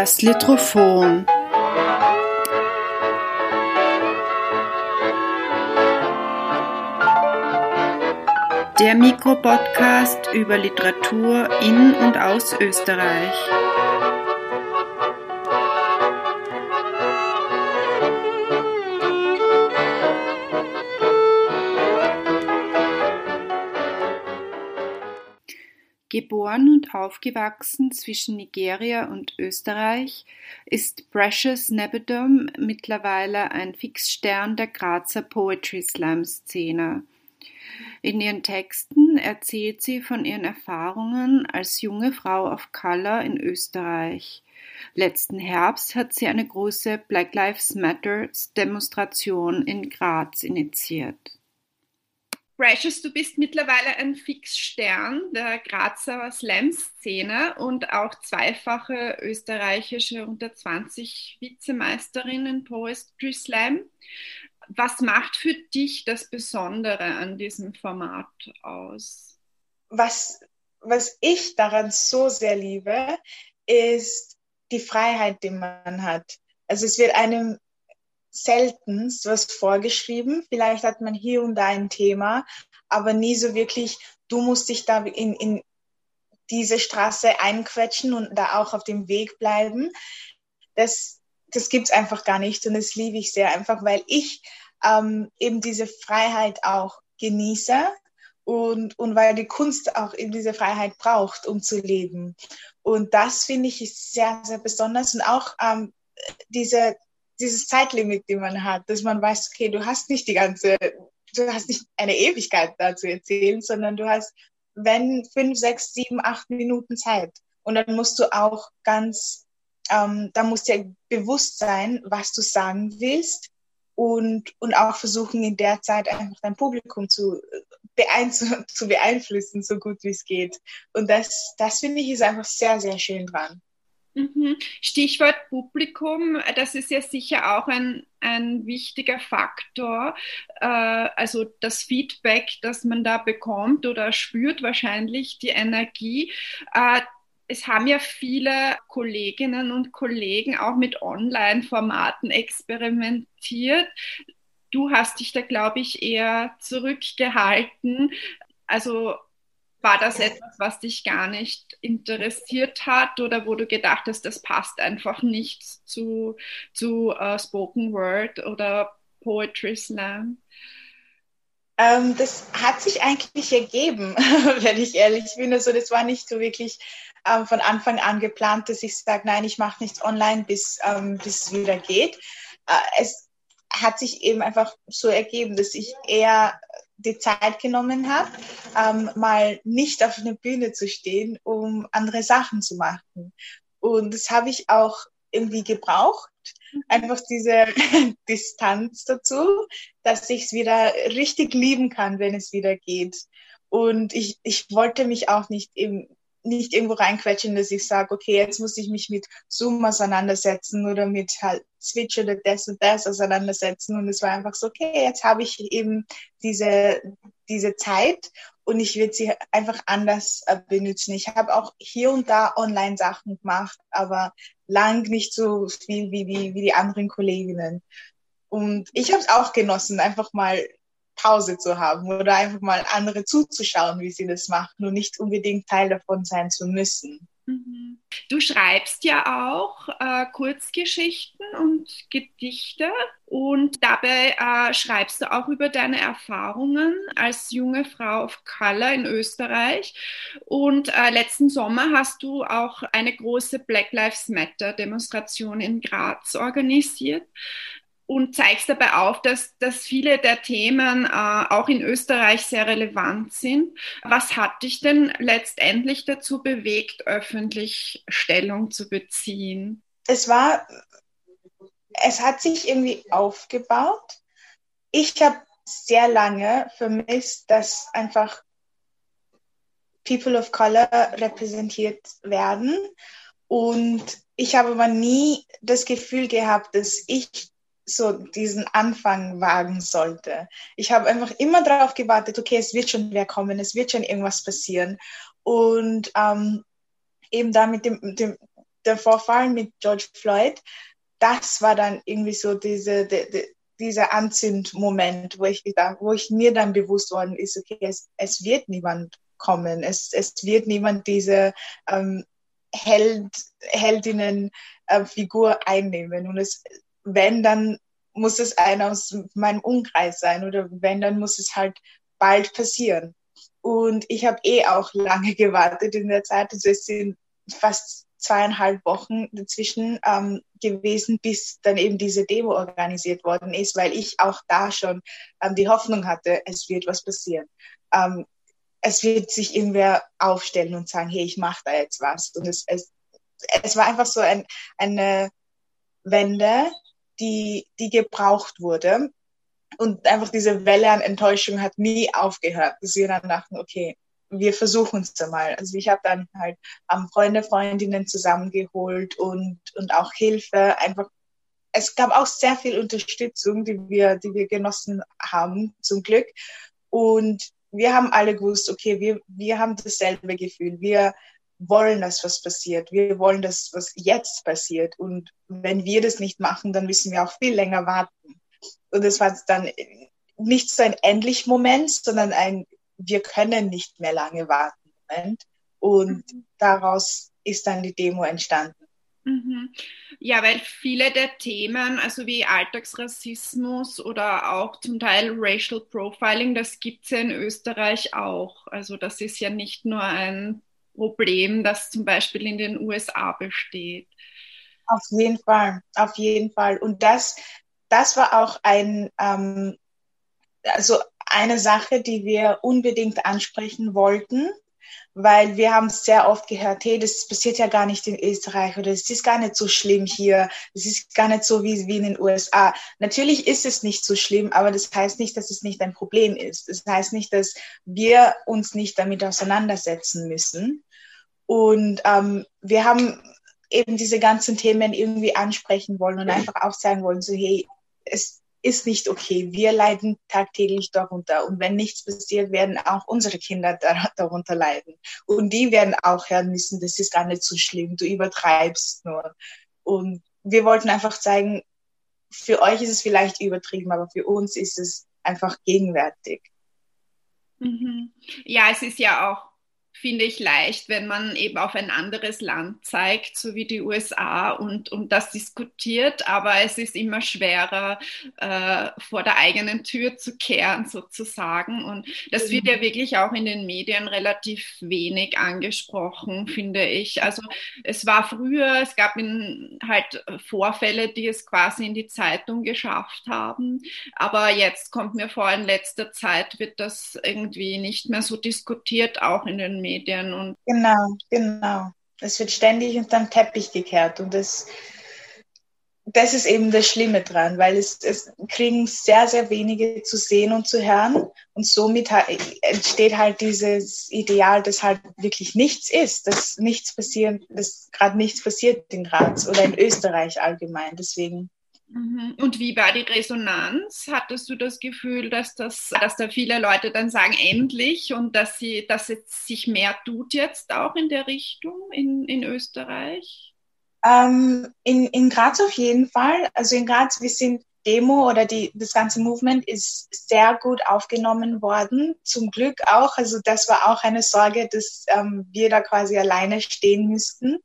Das Litrophon. Der Mikropodcast über Literatur in und aus Österreich. Geboren und aufgewachsen zwischen Nigeria und Österreich, ist Precious Nebedum mittlerweile ein Fixstern der Grazer Poetry Slam Szene. In ihren Texten erzählt sie von ihren Erfahrungen als junge Frau of Color in Österreich. Letzten Herbst hat sie eine große Black Lives Matter Demonstration in Graz initiiert. Precious, du bist mittlerweile ein Fixstern der Grazer Slam-Szene und auch zweifache österreichische unter 20 Vizemeisterin in Poetry Slam. Was macht für dich das Besondere an diesem Format aus? Was, was ich daran so sehr liebe, ist die Freiheit, die man hat. Also es wird einem selten was vorgeschrieben. Vielleicht hat man hier und da ein Thema, aber nie so wirklich, du musst dich da in, in diese Straße einquetschen und da auch auf dem Weg bleiben. Das, das gibt's einfach gar nicht und das liebe ich sehr einfach, weil ich ähm, eben diese Freiheit auch genieße und, und weil die Kunst auch eben diese Freiheit braucht, um zu leben. Und das finde ich ist sehr, sehr besonders und auch ähm, diese dieses Zeitlimit, die man hat, dass man weiß, okay, du hast nicht die ganze, du hast nicht eine Ewigkeit da zu erzählen, sondern du hast, wenn fünf, sechs, sieben, acht Minuten Zeit. Und dann musst du auch ganz, ähm, da musst dir bewusst sein, was du sagen willst und, und auch versuchen, in der Zeit einfach dein Publikum zu, beein zu beeinflussen, so gut wie es geht. Und das, das finde ich ist einfach sehr, sehr schön dran. Mhm. Stichwort Publikum, das ist ja sicher auch ein, ein wichtiger Faktor. Äh, also das Feedback, das man da bekommt oder spürt wahrscheinlich die Energie. Äh, es haben ja viele Kolleginnen und Kollegen auch mit Online-Formaten experimentiert. Du hast dich da, glaube ich, eher zurückgehalten. Also war das etwas, was dich gar nicht interessiert hat oder wo du gedacht hast, das passt einfach nicht zu, zu uh, Spoken Word oder Poetry Slam? Ähm, das hat sich eigentlich ergeben, wenn ich ehrlich bin. Also das war nicht so wirklich ähm, von Anfang an geplant, dass ich sage, nein, ich mache nichts online, bis, ähm, bis es wieder geht. Äh, es hat sich eben einfach so ergeben, dass ich eher die Zeit genommen habe, ähm, mal nicht auf einer Bühne zu stehen, um andere Sachen zu machen. Und das habe ich auch irgendwie gebraucht, mhm. einfach diese Distanz dazu, dass ich es wieder richtig lieben kann, wenn es wieder geht. Und ich, ich wollte mich auch nicht eben nicht irgendwo reinquetschen, dass ich sage, okay, jetzt muss ich mich mit Zoom auseinandersetzen oder mit halt Switch oder das und das auseinandersetzen. Und es war einfach so, okay, jetzt habe ich eben diese, diese Zeit und ich würde sie einfach anders äh, benutzen. Ich habe auch hier und da Online-Sachen gemacht, aber lang nicht so viel wie die, wie die anderen Kolleginnen. Und ich habe es auch genossen, einfach mal Pause zu haben oder einfach mal andere zuzuschauen, wie sie das machen und nicht unbedingt Teil davon sein zu müssen. Mhm. Du schreibst ja auch äh, Kurzgeschichten und Gedichte und dabei äh, schreibst du auch über deine Erfahrungen als junge Frau of Color in Österreich. Und äh, letzten Sommer hast du auch eine große Black Lives Matter Demonstration in Graz organisiert und zeigst dabei auf, dass, dass viele der Themen äh, auch in Österreich sehr relevant sind. Was hat dich denn letztendlich dazu bewegt, öffentlich Stellung zu beziehen? Es war, es hat sich irgendwie aufgebaut. Ich habe sehr lange vermisst, dass einfach People of Color repräsentiert werden. Und ich habe aber nie das Gefühl gehabt, dass ich so diesen Anfang wagen sollte. Ich habe einfach immer darauf gewartet, okay, es wird schon wer kommen, es wird schon irgendwas passieren. Und ähm, eben da mit dem, dem der Vorfall mit George Floyd, das war dann irgendwie so diese, die, die, dieser Anzündmoment, wo ich, wo ich mir dann bewusst worden ist, okay, es, es wird niemand kommen, es, es wird niemand diese ähm, Held, Heldinnen-Figur äh, einnehmen. Und es, wenn, dann muss es einer aus meinem Umkreis sein oder wenn, dann muss es halt bald passieren. Und ich habe eh auch lange gewartet in der Zeit. Also es sind fast zweieinhalb Wochen dazwischen ähm, gewesen, bis dann eben diese Demo organisiert worden ist, weil ich auch da schon ähm, die Hoffnung hatte, es wird was passieren. Ähm, es wird sich irgendwer aufstellen und sagen, hey, ich mache da jetzt was. Und es, es, es war einfach so ein, eine Wende, die, die gebraucht wurde. Und einfach diese Welle an Enttäuschung hat nie aufgehört, bis wir dann dachten, okay, wir versuchen es einmal. Also ich habe dann halt ähm, Freunde, Freundinnen zusammengeholt und, und auch Hilfe. Einfach, es gab auch sehr viel Unterstützung, die wir, die wir genossen haben, zum Glück. Und wir haben alle gewusst, okay, wir, wir haben dasselbe Gefühl. Wir wollen, dass was passiert. Wir wollen, dass was jetzt passiert. Und wenn wir das nicht machen, dann müssen wir auch viel länger warten. Und es war dann nicht so ein endlich Moment, sondern ein wir können nicht mehr lange warten Moment. Und mhm. daraus ist dann die Demo entstanden. Mhm. Ja, weil viele der Themen, also wie Alltagsrassismus oder auch zum Teil Racial Profiling, das gibt es ja in Österreich auch. Also das ist ja nicht nur ein Problem, das zum Beispiel in den USA besteht. Auf jeden Fall, auf jeden Fall. Und das, das war auch ein, ähm, also eine Sache, die wir unbedingt ansprechen wollten, weil wir haben sehr oft gehört, hey, das passiert ja gar nicht in Österreich oder es ist gar nicht so schlimm hier, es ist gar nicht so wie, wie in den USA. Natürlich ist es nicht so schlimm, aber das heißt nicht, dass es nicht ein Problem ist. Das heißt nicht, dass wir uns nicht damit auseinandersetzen müssen. Und ähm, wir haben eben diese ganzen Themen irgendwie ansprechen wollen und einfach auch sagen wollen, so hey, es, ist nicht okay. Wir leiden tagtäglich darunter. Und wenn nichts passiert, werden auch unsere Kinder darunter leiden. Und die werden auch hören müssen, das ist gar nicht so schlimm, du übertreibst nur. Und wir wollten einfach zeigen, für euch ist es vielleicht übertrieben, aber für uns ist es einfach gegenwärtig. Mhm. Ja, es ist ja auch finde ich leicht, wenn man eben auf ein anderes Land zeigt, so wie die USA und, und das diskutiert, aber es ist immer schwerer, äh, vor der eigenen Tür zu kehren sozusagen. Und das wird ja mhm. wirklich auch in den Medien relativ wenig angesprochen, finde ich. Also es war früher, es gab in, halt Vorfälle, die es quasi in die Zeitung geschafft haben, aber jetzt kommt mir vor, in letzter Zeit wird das irgendwie nicht mehr so diskutiert, auch in den Medien. Medien. Und genau, genau. Es wird ständig unter den Teppich gekehrt und das, das ist eben das Schlimme dran, weil es, es kriegen sehr, sehr wenige zu sehen und zu hören und somit entsteht halt dieses Ideal, dass halt wirklich nichts ist, dass nichts passiert, dass gerade nichts passiert in Graz oder in Österreich allgemein. Deswegen. Und wie war die Resonanz? Hattest du das Gefühl, dass, das, dass da viele Leute dann sagen, endlich und dass, sie, dass es sich mehr tut jetzt auch in der Richtung in, in Österreich? Ähm, in, in Graz auf jeden Fall. Also in Graz, wir sind Demo oder die, das ganze Movement ist sehr gut aufgenommen worden. Zum Glück auch. Also das war auch eine Sorge, dass ähm, wir da quasi alleine stehen müssten.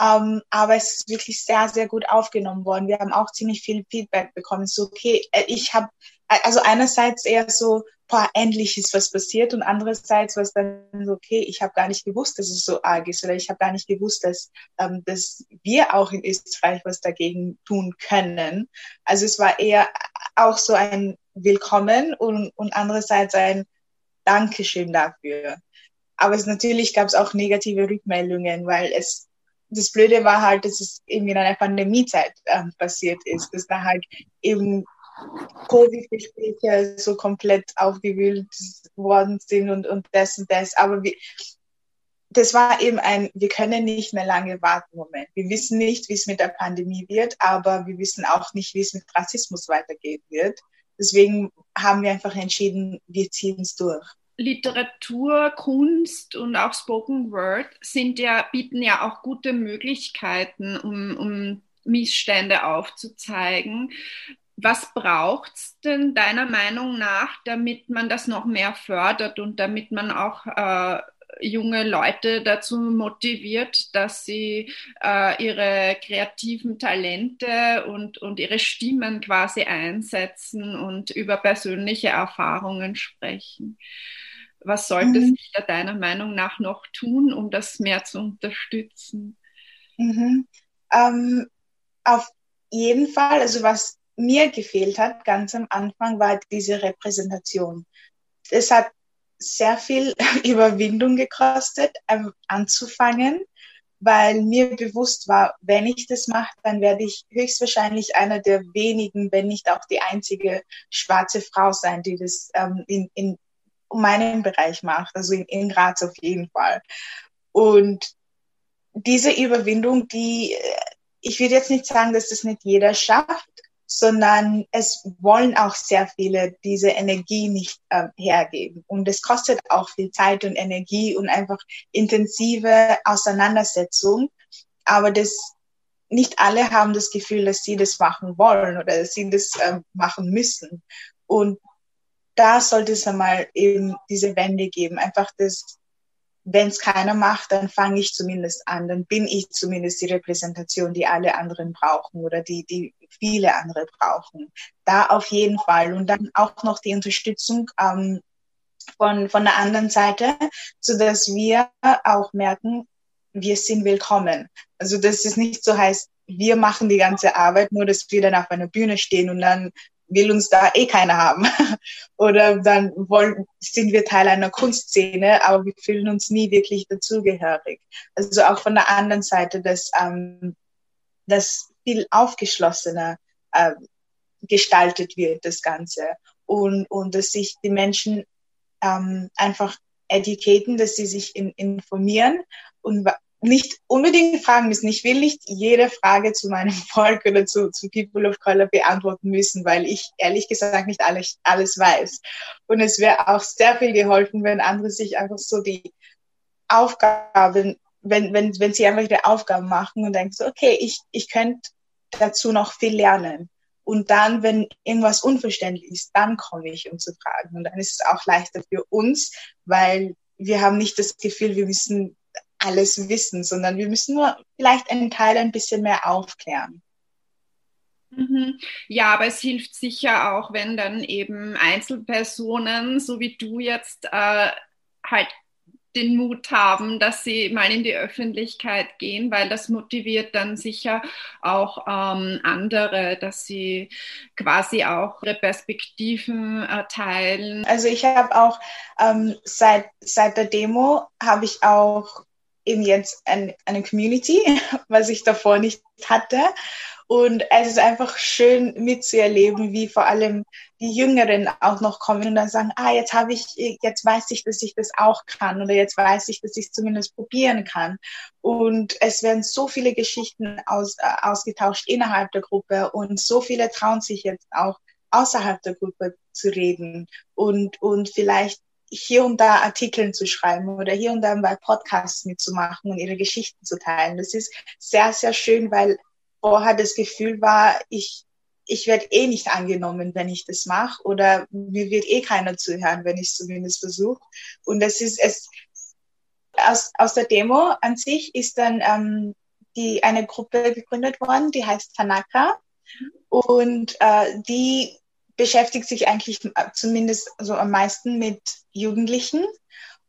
Ähm, aber es ist wirklich sehr, sehr gut aufgenommen worden. Wir haben auch ziemlich viel Feedback bekommen. So, okay, äh, ich habe, äh, also einerseits eher so, boah, endlich ist was passiert und andererseits was dann so, okay, ich habe gar nicht gewusst, dass es so arg ist oder ich habe gar nicht gewusst, dass, ähm, dass wir auch in Österreich was dagegen tun können. Also es war eher auch so ein Willkommen und, und andererseits ein Dankeschön dafür. Aber es natürlich gab es auch negative Rückmeldungen, weil es das Blöde war halt, dass es irgendwie in einer Pandemiezeit äh, passiert ist, dass da halt eben Covid-Gespräche so komplett aufgewühlt worden sind und, und das und das. Aber wir, das war eben ein, wir können nicht mehr lange warten Moment. Wir wissen nicht, wie es mit der Pandemie wird, aber wir wissen auch nicht, wie es mit Rassismus weitergehen wird. Deswegen haben wir einfach entschieden, wir ziehen es durch. Literatur, Kunst und auch Spoken Word sind ja, bieten ja auch gute Möglichkeiten, um, um Missstände aufzuzeigen. Was braucht es denn deiner Meinung nach, damit man das noch mehr fördert und damit man auch äh, junge Leute dazu motiviert, dass sie äh, ihre kreativen Talente und, und ihre Stimmen quasi einsetzen und über persönliche Erfahrungen sprechen? Was sollte mhm. sich da deiner Meinung nach noch tun, um das mehr zu unterstützen? Mhm. Ähm, auf jeden Fall, also was mir gefehlt hat ganz am Anfang, war diese Repräsentation. Es hat sehr viel Überwindung gekostet, ähm, anzufangen, weil mir bewusst war, wenn ich das mache, dann werde ich höchstwahrscheinlich einer der wenigen, wenn nicht auch die einzige schwarze Frau sein, die das ähm, in, in meinem Bereich macht, also in, in Graz auf jeden Fall. Und diese Überwindung, die, äh, ich würde jetzt nicht sagen, dass das nicht jeder schafft, sondern es wollen auch sehr viele diese Energie nicht äh, hergeben. Und es kostet auch viel Zeit und Energie und einfach intensive Auseinandersetzung. Aber das, nicht alle haben das Gefühl, dass sie das machen wollen oder dass sie das äh, machen müssen. Und da sollte es einmal eben diese Wende geben. Einfach das, wenn es keiner macht, dann fange ich zumindest an. Dann bin ich zumindest die Repräsentation, die alle anderen brauchen oder die, die viele andere brauchen. Da auf jeden Fall. Und dann auch noch die Unterstützung ähm, von, von der anderen Seite, so dass wir auch merken, wir sind willkommen. Also dass es nicht so heißt, wir machen die ganze Arbeit, nur dass wir dann auf einer Bühne stehen und dann will uns da eh keiner haben. Oder dann wollen, sind wir Teil einer Kunstszene, aber wir fühlen uns nie wirklich dazugehörig. Also auch von der anderen Seite, dass, ähm, dass viel aufgeschlossener äh, gestaltet wird, das Ganze. Und, und dass sich die Menschen ähm, einfach educaten, dass sie sich in, informieren und nicht unbedingt fragen müssen. Ich will nicht jede Frage zu meinem Volk oder zu, zu People of Color beantworten müssen, weil ich ehrlich gesagt nicht alles, alles weiß. Und es wäre auch sehr viel geholfen, wenn andere sich einfach so die Aufgaben, wenn, wenn, wenn sie einfach die Aufgaben machen und denken so, okay, ich, ich könnte dazu noch viel lernen. Und dann, wenn irgendwas unverständlich ist, dann komme ich, um zu fragen. Und dann ist es auch leichter für uns, weil wir haben nicht das Gefühl, wir müssen alles wissen, sondern wir müssen nur vielleicht einen Teil ein bisschen mehr aufklären. Mhm. Ja, aber es hilft sicher auch, wenn dann eben Einzelpersonen, so wie du jetzt, äh, halt den Mut haben, dass sie mal in die Öffentlichkeit gehen, weil das motiviert dann sicher auch ähm, andere, dass sie quasi auch ihre Perspektiven äh, teilen. Also ich habe auch ähm, seit, seit der Demo habe ich auch eben jetzt ein, eine Community, was ich davor nicht hatte. Und es ist einfach schön mitzuerleben, wie vor allem die Jüngeren auch noch kommen und dann sagen, ah, jetzt habe ich, jetzt weiß ich, dass ich das auch kann oder jetzt weiß ich, dass ich es zumindest probieren kann. Und es werden so viele Geschichten aus, äh, ausgetauscht innerhalb der Gruppe und so viele trauen sich jetzt auch außerhalb der Gruppe zu reden und, und vielleicht hier und da Artikeln zu schreiben oder hier und da bei Podcasts mitzumachen und ihre Geschichten zu teilen. Das ist sehr, sehr schön, weil vorher das Gefühl war, ich, ich werde eh nicht angenommen, wenn ich das mache oder mir wird eh keiner zuhören, wenn ich es zumindest versuche. Und das ist es, aus, aus der Demo an sich ist dann ähm, die, eine Gruppe gegründet worden, die heißt Tanaka. Und äh, die beschäftigt sich eigentlich zumindest so am meisten mit Jugendlichen.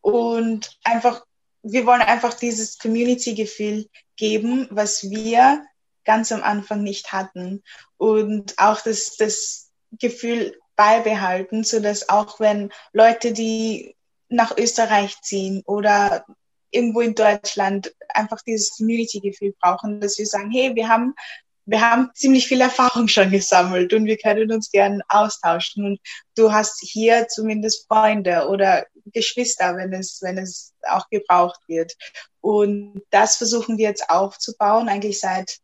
Und einfach, wir wollen einfach dieses Community-Gefühl geben, was wir ganz am Anfang nicht hatten. Und auch das, das Gefühl beibehalten, so dass auch wenn Leute, die nach Österreich ziehen oder irgendwo in Deutschland einfach dieses Community-Gefühl brauchen, dass wir sagen, hey, wir haben wir haben ziemlich viel Erfahrung schon gesammelt und wir können uns gern austauschen. Und du hast hier zumindest Freunde oder Geschwister, wenn es, wenn es auch gebraucht wird. Und das versuchen wir jetzt aufzubauen, eigentlich seit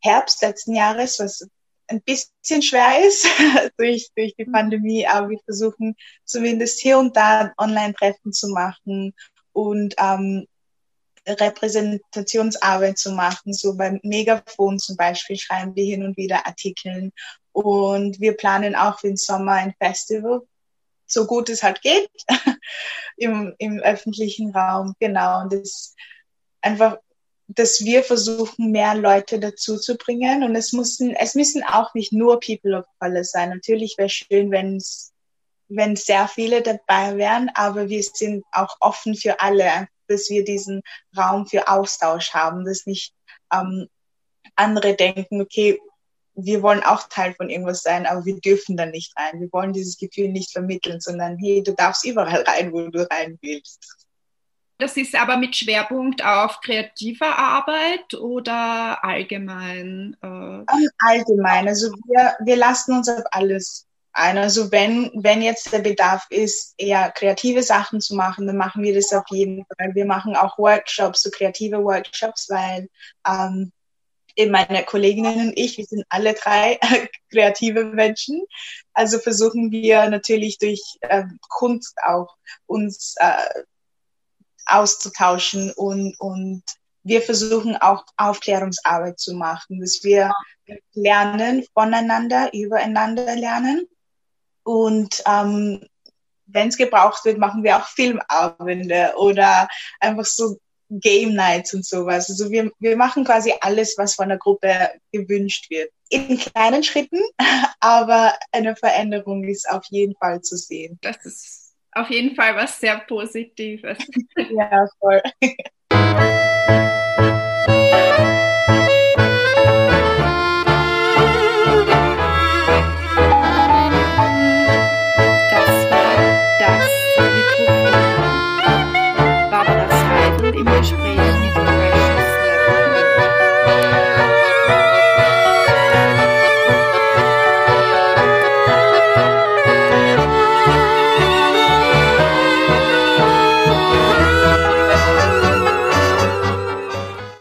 Herbst letzten Jahres, was ein bisschen schwer ist durch, durch die Pandemie, aber wir versuchen zumindest hier und da Online-Treffen zu machen und ähm, Repräsentationsarbeit zu machen. So beim Megafon zum Beispiel schreiben wir hin und wieder Artikeln und wir planen auch für den Sommer ein Festival, so gut es halt geht, im, im öffentlichen Raum. Genau, und das einfach dass wir versuchen, mehr Leute dazu zu bringen. Und es müssen, es müssen auch nicht nur People of Color sein. Natürlich wäre schön, wenn es, wenn sehr viele dabei wären, aber wir sind auch offen für alle, dass wir diesen Raum für Austausch haben, dass nicht ähm, andere denken, okay, wir wollen auch Teil von irgendwas sein, aber wir dürfen da nicht rein. Wir wollen dieses Gefühl nicht vermitteln, sondern hey, du darfst überall rein, wo du rein willst. Das ist aber mit Schwerpunkt auf kreativer Arbeit oder allgemein? Äh? Allgemein. Also wir, wir lassen uns auf alles. Also wenn, wenn jetzt der Bedarf ist, eher kreative Sachen zu machen, dann machen wir das auf jeden Fall. Wir machen auch Workshops, so kreative Workshops, weil ähm, eben meine Kolleginnen und ich, wir sind alle drei kreative Menschen. Also versuchen wir natürlich durch ähm, Kunst auch uns äh, auszutauschen und, und wir versuchen auch Aufklärungsarbeit zu machen, dass wir lernen voneinander, übereinander lernen. Und ähm, wenn es gebraucht wird, machen wir auch Filmabende oder einfach so Game Nights und sowas. Also wir, wir machen quasi alles, was von der Gruppe gewünscht wird. In kleinen Schritten, aber eine Veränderung ist auf jeden Fall zu sehen. Das ist auf jeden Fall was sehr Positives. Ja, voll.